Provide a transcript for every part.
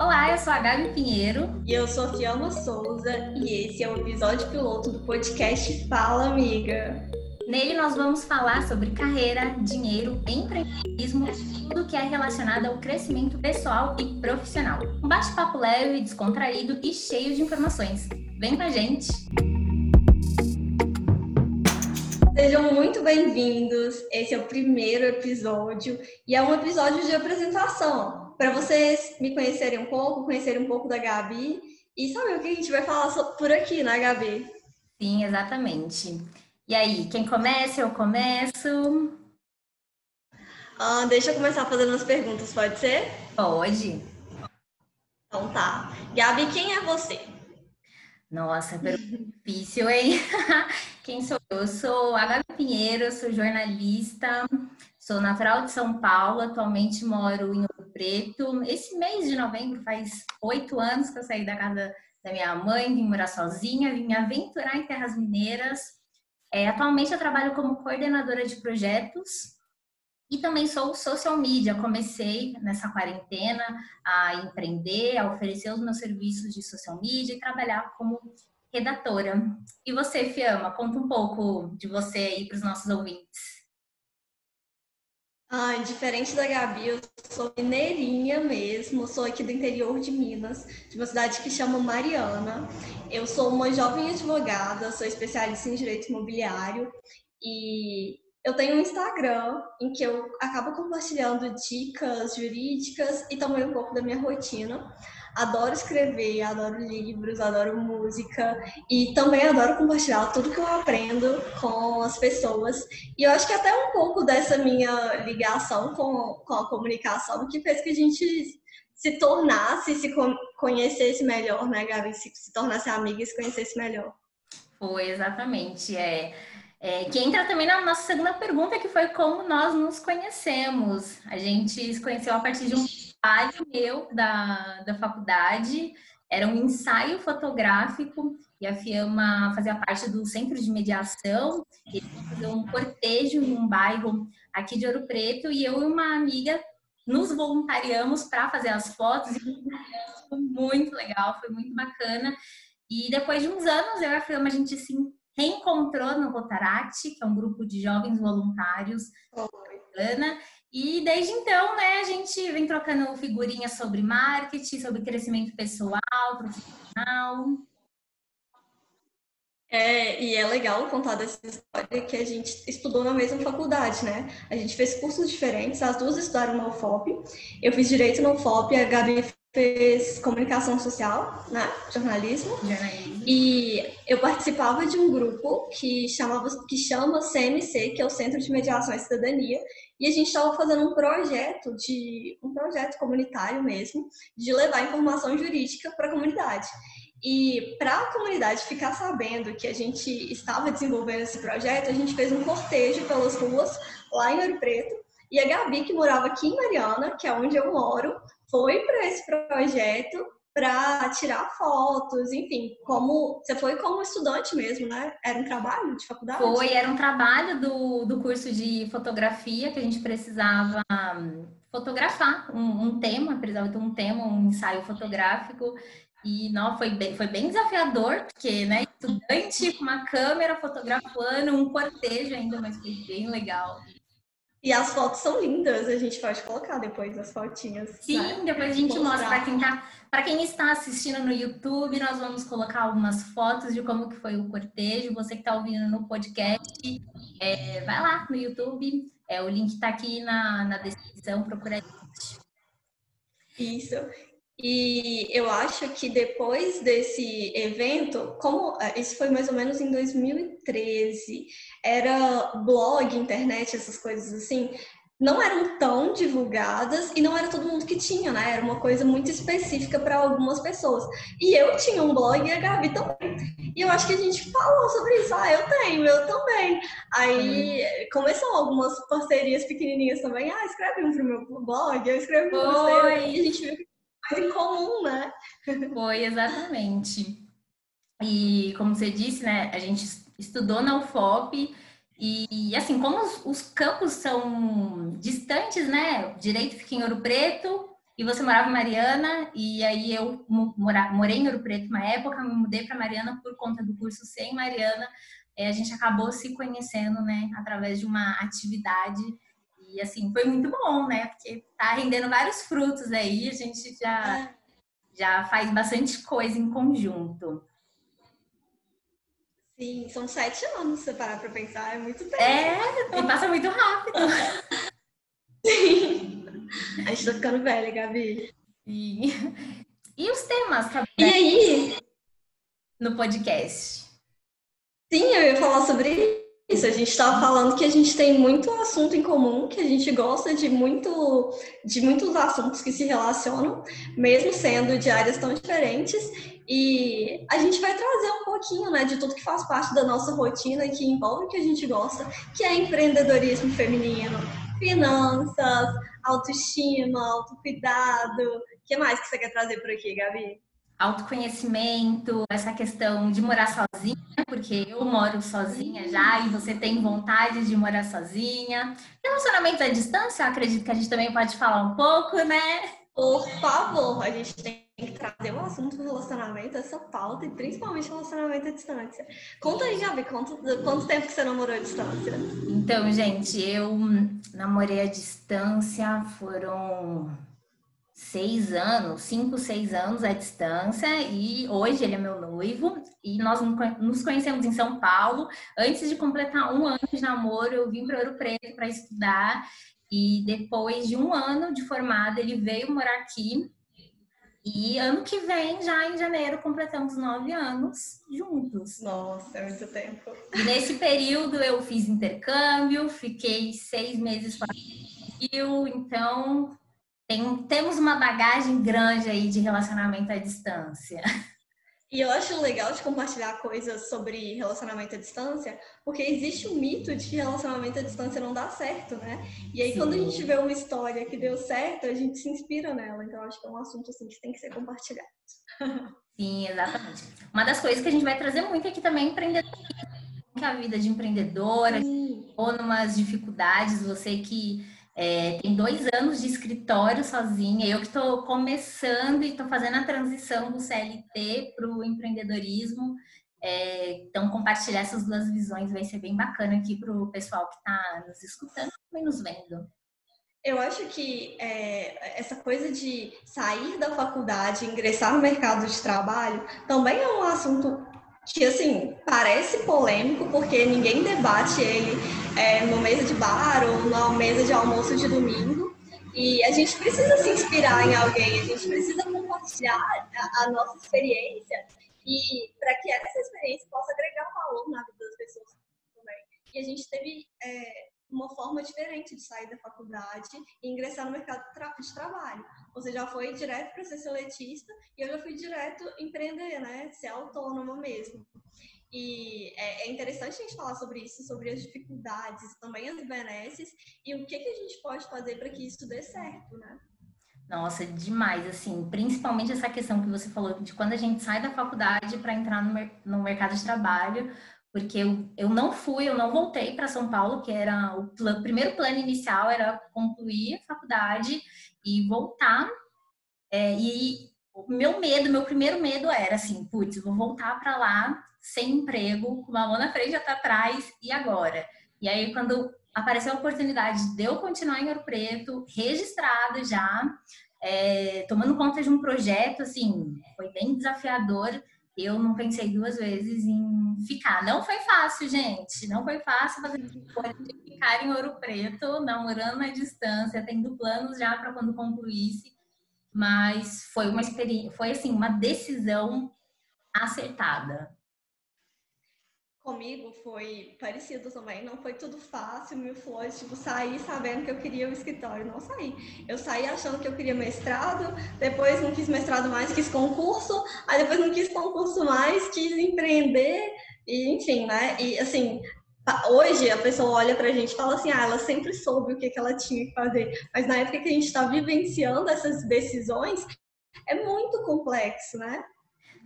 Olá, eu sou a Gabi Pinheiro. E eu sou a Fiamma Souza. E esse é o episódio piloto do podcast Fala Amiga. Nele nós vamos falar sobre carreira, dinheiro, empreendedorismo, tudo que é relacionado ao crescimento pessoal e profissional. Um bate-papo leve, descontraído e cheio de informações. Vem com a gente! Sejam muito bem-vindos. Esse é o primeiro episódio e é um episódio de apresentação para vocês me conhecerem um pouco, conhecerem um pouco da Gabi e saber o que a gente vai falar por aqui, né, Gabi? Sim, exatamente. E aí, quem começa? Eu começo. Ah, deixa eu começar fazendo as perguntas, pode ser? Pode. Então tá. Gabi, quem é você? Nossa, pergunta difícil, hein? Quem sou eu? Eu sou a Gabi Pinheiro, sou jornalista, sou natural de São Paulo, atualmente moro em Ouro Preto. Esse mês de novembro faz oito anos que eu saí da casa da minha mãe, vim morar sozinha, vim me aventurar em terras mineiras. É, atualmente eu trabalho como coordenadora de projetos e também sou social media. Comecei nessa quarentena a empreender, a oferecer os meus serviços de social media e trabalhar como redatora. E você, Fiamma, conta um pouco de você aí para os nossos ouvintes. Ah, diferente da Gabi, eu sou mineirinha mesmo, sou aqui do interior de Minas, de uma cidade que chama Mariana. Eu sou uma jovem advogada, sou especialista em direito imobiliário e eu tenho um Instagram em que eu acabo compartilhando dicas jurídicas e também um pouco da minha rotina adoro escrever, adoro livros, adoro música e também adoro compartilhar tudo que eu aprendo com as pessoas. E eu acho que até um pouco dessa minha ligação com, com a comunicação que fez que a gente se tornasse, se conhecesse melhor, né, Gabi? Se, se tornasse amiga e se conhecesse melhor. Foi, exatamente. É, é, que entra também na nossa segunda pergunta, que foi como nós nos conhecemos. A gente se conheceu a partir de um trabalho meu da, da faculdade, era um ensaio fotográfico e a Fiamma fazia parte do centro de mediação. Ele fazia um cortejo em um bairro aqui de Ouro Preto e eu e uma amiga nos voluntariamos para fazer as fotos e foi muito legal, foi muito bacana. E depois de uns anos, eu e a Fiamma, a gente se reencontrou no Rotaract, que é um grupo de jovens voluntários. Bacana. E desde então, né, a gente vem trocando figurinhas sobre marketing, sobre crescimento pessoal, profissional. É, e é legal contar dessa história que a gente estudou na mesma faculdade, né? A gente fez cursos diferentes, as duas estudaram no UFOP. Eu fiz direito no UFOP, a Gabi fez comunicação social, né? Jornalismo. E eu participava de um grupo que chamava que chama CMC, que é o Centro de Mediação e Cidadania, e a gente estava fazendo um projeto de um projeto comunitário mesmo, de levar informação jurídica para a comunidade. E para a comunidade ficar sabendo que a gente estava desenvolvendo esse projeto, a gente fez um cortejo pelas ruas lá em Ouro Preto. E a Gabi, que morava aqui em Mariana, que é onde eu moro, foi para esse projeto para tirar fotos, enfim, como você foi como estudante mesmo, né? Era um trabalho de faculdade? Foi, era um trabalho do, do curso de fotografia que a gente precisava hum, fotografar um, um tema, precisava ter um tema, um ensaio fotográfico. E não, foi bem, foi bem desafiador, porque, né, estudante com uma câmera fotografando um cortejo ainda, mas foi bem legal. E as fotos são lindas, a gente pode colocar depois as fotinhas. Sim, né? depois a gente mostra para quem tá, para quem está assistindo no YouTube, nós vamos colocar algumas fotos de como que foi o cortejo. Você que está ouvindo no podcast, é, vai lá no YouTube, é, o link está aqui na, na descrição, procura a gente. Isso. E eu acho que depois desse evento, como é, isso foi mais ou menos em 2013, era blog, internet, essas coisas assim, não eram tão divulgadas e não era todo mundo que tinha, né? Era uma coisa muito específica para algumas pessoas. E eu tinha um blog e a Gabi também. E eu acho que a gente falou sobre isso. Ah, eu tenho, eu também. Aí hum. começou algumas parcerias pequenininhas também. Ah, escreve um pro meu blog, eu escrevo pro você. E a gente viu que em comum, né? Foi, exatamente. E como você disse, né, a gente estudou na UFOP e, assim, como os, os campos são distantes, né, direito fica em Ouro Preto, e você morava em Mariana, e aí eu mora, morei em Ouro Preto uma época, me mudei para Mariana por conta do curso C em Mariana. É, a gente acabou se conhecendo, né, através de uma atividade. E assim, foi muito bom, né? Porque tá rendendo vários frutos aí, a gente já, é. já faz bastante coisa em conjunto. Sim, são sete anos, se parar pra pensar, é muito tempo. É, passa muito rápido. Sim. A gente tá ficando velha, Gabi. E, e os temas, tá E aí? No podcast. Sim, eu ia falar sobre isso. A gente estava falando que a gente tem muito assunto em comum, que a gente gosta de muito de muitos assuntos que se relacionam, mesmo sendo de áreas tão diferentes. E a gente vai trazer um pouquinho, né, de tudo que faz parte da nossa rotina, que envolve o que a gente gosta, que é empreendedorismo feminino, finanças, autoestima, autocuidado. O que mais que você quer trazer por aqui, Gabi? Autoconhecimento, essa questão de morar sozinha, porque eu moro sozinha já e você tem vontade de morar sozinha. Relacionamento à distância, acredito que a gente também pode falar um pouco, né? Por favor, a gente tem que trazer o assunto do relacionamento, essa pauta, e principalmente relacionamento à distância. Conta aí, Gabi, quanto, quanto tempo que você namorou à distância? Então, gente, eu namorei à distância, foram seis anos, cinco, seis anos à distância, e hoje ele é meu noivo, e nós nos conhecemos em São Paulo. Antes de completar um ano de namoro, eu vim para Ouro Preto para estudar, e depois de um ano de formada, ele veio morar aqui. E ano que vem, já em janeiro, completamos nove anos juntos. Nossa, é muito tempo. E nesse período eu fiz intercâmbio, fiquei seis meses fora do Rio, então tem, temos uma bagagem grande aí de relacionamento à distância. E eu acho legal de compartilhar coisas sobre relacionamento à distância, porque existe um mito de que relacionamento à distância não dá certo, né? E aí, Sim. quando a gente vê uma história que deu certo, a gente se inspira nela. Então, acho que é um assunto assim, que tem que ser compartilhado. Sim, exatamente. Uma das coisas que a gente vai trazer muito aqui também é empreendedorismo. A vida de empreendedora, ou numas dificuldades, você que é, tem dois anos de escritório sozinha, eu que estou começando e estou fazendo a transição do CLT para o empreendedorismo. É, então, compartilhar essas duas visões vai ser bem bacana aqui para o pessoal que está nos escutando e nos vendo. Eu acho que é, essa coisa de sair da faculdade, ingressar no mercado de trabalho, também é um assunto que assim parece polêmico porque ninguém debate ele é, no mesa de bar ou na mesa de almoço de domingo e a gente precisa se inspirar em alguém, a gente precisa compartilhar a, a nossa experiência e para que essa experiência possa agregar valor na vida das pessoas também. E a gente teve é, uma forma diferente de sair da faculdade e ingressar no mercado de trabalho. Você já foi direto para ser seletista e eu já fui direto empreender, né? Ser autônoma mesmo. E é, é interessante a gente falar sobre isso, sobre as dificuldades, também as benesses e o que, que a gente pode fazer para que isso dê certo, né? Nossa, demais, assim, principalmente essa questão que você falou de quando a gente sai da faculdade para entrar no, no mercado de trabalho, porque eu, eu não fui, eu não voltei para São Paulo, que era o plan, primeiro plano inicial era concluir a faculdade e voltar. É, e o meu medo, meu primeiro medo era assim, putz, vou voltar para lá sem emprego, com uma mão na frente e outra atrás, e agora? E aí, quando apareceu a oportunidade de eu continuar em Ouro Preto, registrada já, é, tomando conta de um projeto, assim, foi bem desafiador eu não pensei duas vezes em ficar. Não foi fácil, gente. Não foi fácil fazer de ficar em Ouro Preto, namorando à distância, tendo planos já para quando concluísse. Mas foi uma experiência, foi assim, uma decisão acertada comigo foi parecido também. Não foi tudo fácil, mil flores, tipo, sair sabendo que eu queria o escritório. Não saí. Eu saí achando que eu queria mestrado, depois não quis mestrado mais, quis concurso, aí depois não quis concurso mais, quis empreender, e enfim, né? E assim, hoje a pessoa olha pra gente e fala assim, ah, ela sempre soube o que, que ela tinha que fazer. Mas na época que a gente está vivenciando essas decisões, é muito complexo, né?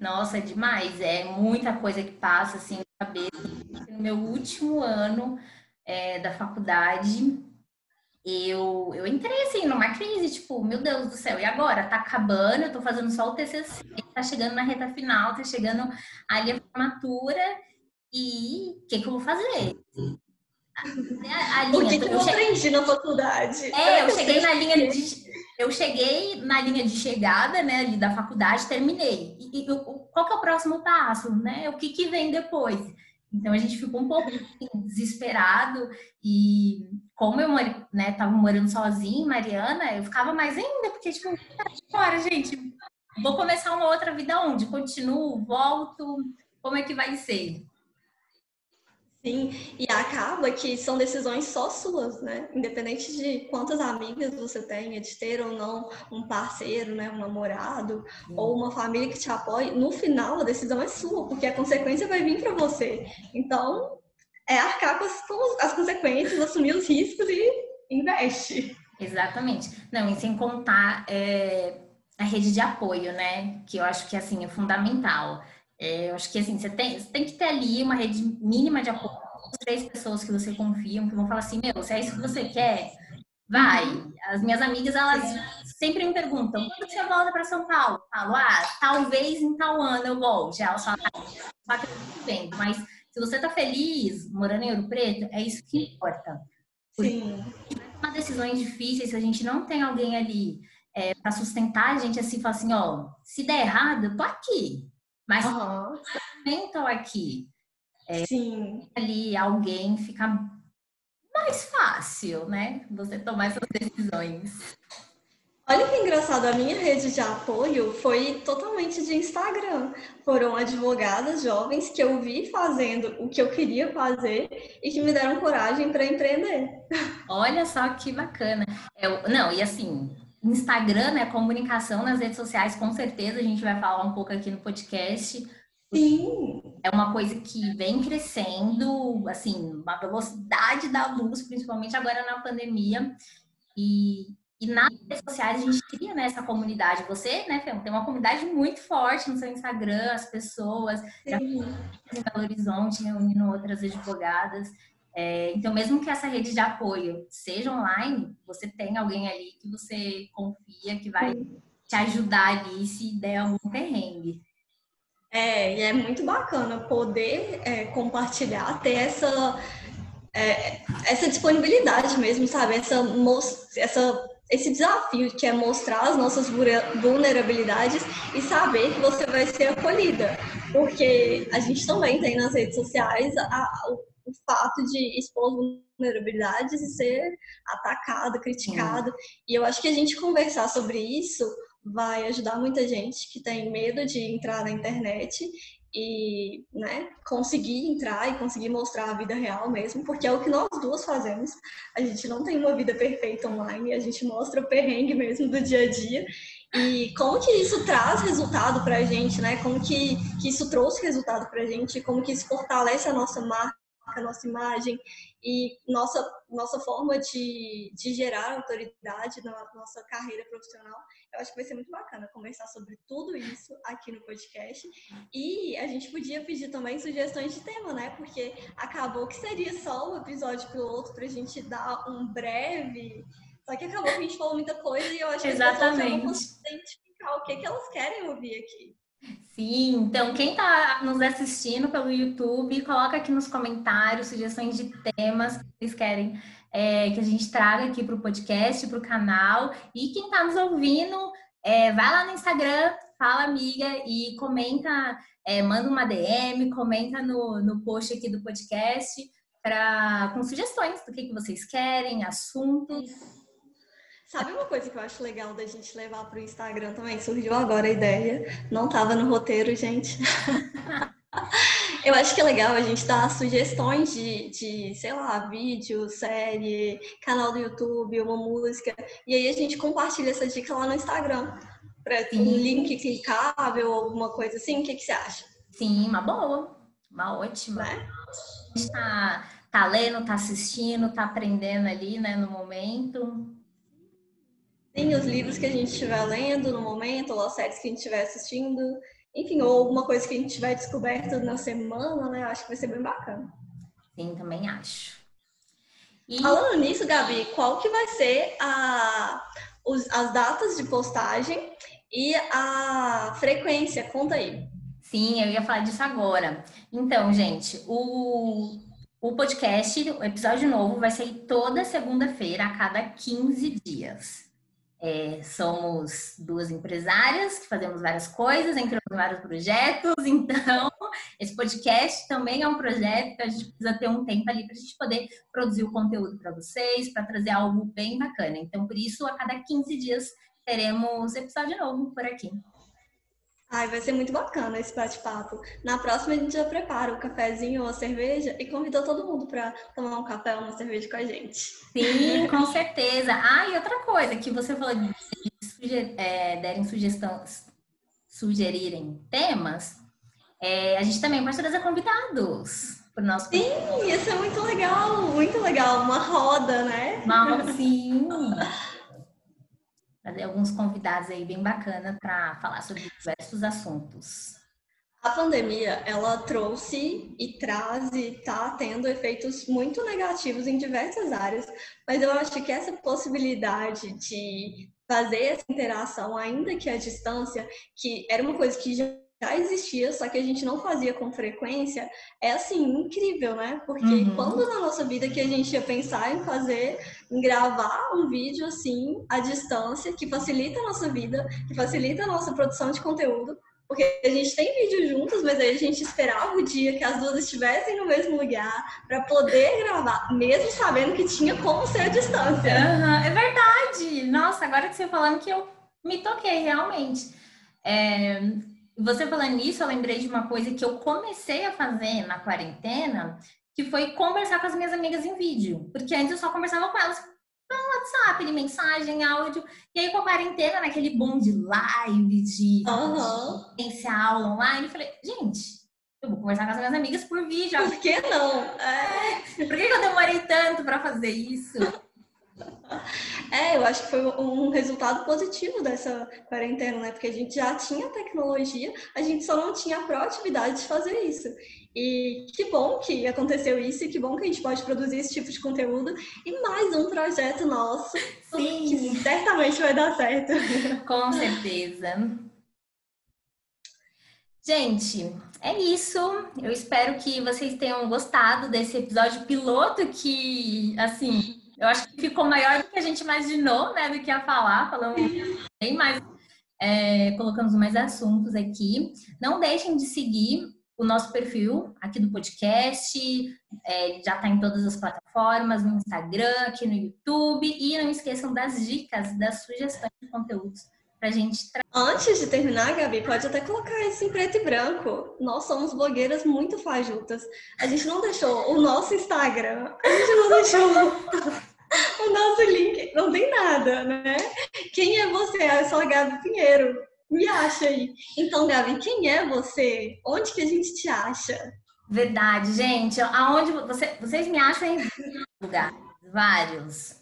Nossa, é demais. É muita coisa que passa assim cabeça. No meu último ano é, da faculdade, eu, eu entrei assim numa crise, tipo, meu Deus do céu, e agora? Tá acabando, eu tô fazendo só o TCC, tá chegando na reta final, tá chegando ali a formatura, e o que, que eu vou fazer? A, a linha, o que, que eu, eu aprendi na faculdade? É, eu cheguei na linha de eu cheguei na linha de chegada, né, ali da faculdade, terminei. E, e qual que é o próximo passo, né? O que, que vem depois? Então a gente ficou um pouco assim, desesperado e como eu né, tava morando sozinha, Mariana, eu ficava mais ainda, porque tipo, agora, gente, vou começar uma outra vida onde? Continuo, volto, como é que vai ser? Sim, e acaba que são decisões só suas, né? Independente de quantas amigas você tenha, de ter ou não um parceiro, né? um namorado, Sim. ou uma família que te apoie, no final a decisão é sua, porque a consequência vai vir para você. Então, é arcar com as, com as consequências, assumir os riscos e investe. Exatamente. Não, e sem contar é, a rede de apoio, né? Que eu acho que assim é fundamental. É, eu acho que assim, você tem, você tem que ter ali uma rede mínima de apoio, três pessoas que você confia, que vão falar assim, meu, se é isso que você quer, vai. As minhas amigas, elas sempre me perguntam, quando você volta para São Paulo? Eu falo, ah, talvez em tal ano eu volte. Elas falam, ah, só que eu vendo, mas se você tá feliz morando em Ouro Preto, é isso que importa. Sim. Uma decisões difíceis, se a gente não tem alguém ali é, para sustentar a gente assim, fala assim, ó, se der errado, eu tô aqui. Mas uhum. estou aqui. É, Sim. Ali alguém fica mais fácil, né? Você tomar essas decisões. Olha que engraçado, a minha rede de apoio foi totalmente de Instagram. Foram advogadas jovens que eu vi fazendo o que eu queria fazer e que me deram coragem para empreender. Olha só que bacana. Eu, não, e assim, Instagram, né? Comunicação nas redes sociais, com certeza a gente vai falar um pouco aqui no podcast. Sim. É uma coisa que vem crescendo, assim, uma velocidade da luz, principalmente agora na pandemia. E, e nas redes sociais a gente cria né, essa comunidade. Você, né, Fê, tem uma comunidade muito forte no seu Instagram, as pessoas, já em Belo Horizonte, reunindo outras advogadas. É, então, mesmo que essa rede de apoio seja online, você tem alguém ali que você confia que vai te ajudar ali se der algum perrengue. É, e é muito bacana poder é, compartilhar, ter essa, é, essa disponibilidade mesmo, sabe? Essa, essa, esse desafio que é mostrar as nossas vulnerabilidades e saber que você vai ser acolhida. Porque a gente também tem nas redes sociais a, o fato de expor vulnerabilidades e ser atacado, criticado. Uhum. E eu acho que a gente conversar sobre isso vai ajudar muita gente que tem medo de entrar na internet e né, conseguir entrar e conseguir mostrar a vida real mesmo, porque é o que nós duas fazemos. A gente não tem uma vida perfeita online, a gente mostra o perrengue mesmo do dia a dia. E como que isso traz resultado para a gente, né? Como que, que isso trouxe resultado para a gente, como que isso fortalece a nossa marca a nossa imagem e nossa, nossa forma de, de gerar autoridade na nossa carreira profissional. Eu acho que vai ser muito bacana conversar sobre tudo isso aqui no podcast. E a gente podia pedir também sugestões de tema, né? Porque acabou que seria só um episódio piloto para a gente dar um breve. Só que acabou que a gente falou muita coisa e eu acho que Exatamente. as pessoas vão identificar o que, que elas querem ouvir aqui. Sim, então quem está nos assistindo pelo YouTube, coloca aqui nos comentários sugestões de temas que vocês querem é, que a gente traga aqui para o podcast, para o canal. E quem está nos ouvindo, é, vai lá no Instagram, fala amiga e comenta, é, manda uma DM, comenta no, no post aqui do podcast pra, com sugestões do que, que vocês querem, assuntos. Sabe uma coisa que eu acho legal da gente levar para o Instagram também? Surgiu agora a ideia, não estava no roteiro, gente. eu acho que é legal a gente dar sugestões de, de, sei lá, vídeo, série, canal do YouTube, uma música. E aí a gente compartilha essa dica lá no Instagram. Para um link clicável ou alguma coisa assim. O que, que você acha? Sim, uma boa. Uma ótima. Né? A gente tá, tá lendo, tá assistindo, tá aprendendo ali, né, no momento. Sim, os livros que a gente estiver lendo no momento, ou as séries que a gente estiver assistindo, enfim, ou alguma coisa que a gente tiver descoberto na semana, né? Acho que vai ser bem bacana. Sim, também acho. E... Falando nisso, Gabi, qual que vai ser a, os, as datas de postagem e a frequência? Conta aí. Sim, eu ia falar disso agora. Então, gente, o, o podcast, o episódio novo, vai sair toda segunda-feira, a cada 15 dias. É, somos duas empresárias que fazemos várias coisas, entramos em vários projetos, então esse podcast também é um projeto que a gente precisa ter um tempo ali para a gente poder produzir o conteúdo para vocês, para trazer algo bem bacana. Então, por isso, a cada 15 dias teremos episódio novo por aqui. Ai, vai ser muito bacana esse bate-papo. Na próxima a gente já prepara o um cafezinho ou a cerveja e convida todo mundo para tomar um café ou uma cerveja com a gente. Sim, com certeza. Ah, e outra coisa que você falou de suger, é, derem sugestões, sugerirem temas, é, a gente também pode trazer convidados para o nosso Sim, isso é muito legal, muito legal. Uma roda, né? Uma, sim trazer alguns convidados aí bem bacana para falar sobre diversos assuntos. A pandemia, ela trouxe e traz e está tendo efeitos muito negativos em diversas áreas, mas eu acho que essa possibilidade de fazer essa interação, ainda que à distância, que era uma coisa que já já existia, só que a gente não fazia com frequência, é assim, incrível, né? Porque uhum. quando na nossa vida que a gente ia pensar em fazer, em gravar um vídeo assim, à distância, que facilita a nossa vida, que facilita a nossa produção de conteúdo, porque a gente tem vídeo juntos, mas aí a gente esperava o dia que as duas estivessem no mesmo lugar para poder gravar, mesmo sabendo que tinha como ser a distância. Uhum, é verdade! Nossa, agora que você falando que eu me toquei realmente. É, você falando nisso, eu lembrei de uma coisa que eu comecei a fazer na quarentena, que foi conversar com as minhas amigas em vídeo. Porque antes eu só conversava com elas pelo WhatsApp, de mensagem, áudio. E aí, com a quarentena, naquele boom de live, de uhum. aula online, eu falei, gente, eu vou conversar com as minhas amigas por vídeo. Por que não? É. Por que eu demorei tanto para fazer isso? É, eu acho que foi um resultado positivo dessa quarentena, né? Porque a gente já tinha tecnologia, a gente só não tinha a proatividade de fazer isso. E que bom que aconteceu isso, e que bom que a gente pode produzir esse tipo de conteúdo. E mais um projeto nosso, Sim. que certamente vai dar certo. Com certeza. Gente, é isso. Eu espero que vocês tenham gostado desse episódio piloto que, assim, eu acho que ficou maior do que a gente imaginou, né? Do que a falar, falando bem mais, é, colocamos mais assuntos aqui. Não deixem de seguir o nosso perfil aqui do podcast, é, já está em todas as plataformas, no Instagram, aqui no YouTube, e não esqueçam das dicas, das sugestões de conteúdos gente. Antes de terminar, Gabi, pode até colocar isso em preto e branco. Nós somos blogueiras muito fajutas. A gente não deixou o nosso Instagram, a gente não deixou o nosso link não tem nada, né? Quem é você? Ah, eu sou a Gabi Pinheiro. Me acha aí. Então, Gabi, quem é você? Onde que a gente te acha? Verdade, gente. Aonde você, vocês me acham em lugares, vários.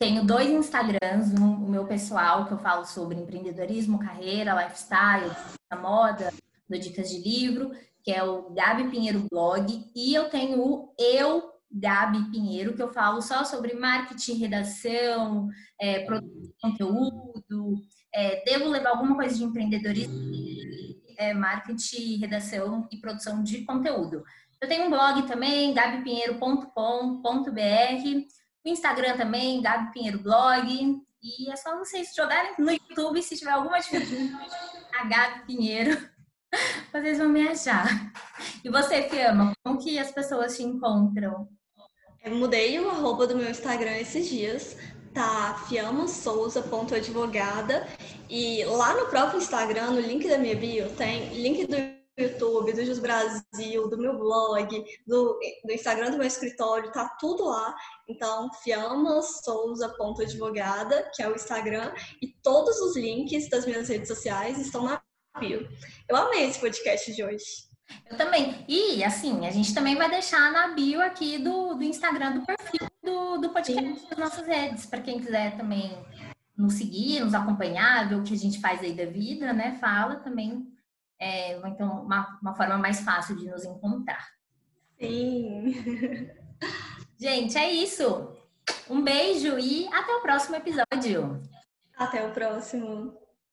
Tenho dois Instagrams, um, o meu pessoal, que eu falo sobre empreendedorismo, carreira, lifestyle, moda, do dicas de livro, que é o Gabi Pinheiro Blog, e eu tenho o Eu Gabi Pinheiro, que eu falo só sobre marketing, redação, é, de conteúdo, é, devo levar alguma coisa de empreendedorismo, é, marketing, redação e produção de conteúdo. Eu tenho um blog também, gabipinheiro.com.br, Instagram também, Gabi Pinheiro Blog, e é só vocês jogarem no YouTube se tiver alguma dificuldade, a Gabi Pinheiro, vocês vão me achar. E você, Fiamma, como que as pessoas te encontram? Eu mudei o arroba do meu Instagram esses dias, tá fiamosouza.advogada e lá no próprio Instagram, no link da minha bio, tem link do YouTube, do Jus Brasil, do meu blog, do, do Instagram do meu escritório, tá tudo lá. Então, fiamasouza.advogada, que é o Instagram, e todos os links das minhas redes sociais estão na bio. Eu amei esse podcast de hoje. Eu também. E, assim, a gente também vai deixar na bio aqui do, do Instagram, do perfil do, do podcast das nossas redes, para quem quiser também nos seguir, nos acompanhar, ver o que a gente faz aí da vida, né? Fala também. É, então, uma, uma forma mais fácil de nos encontrar. Sim. Gente, é isso. Um beijo e até o próximo episódio. Até o próximo.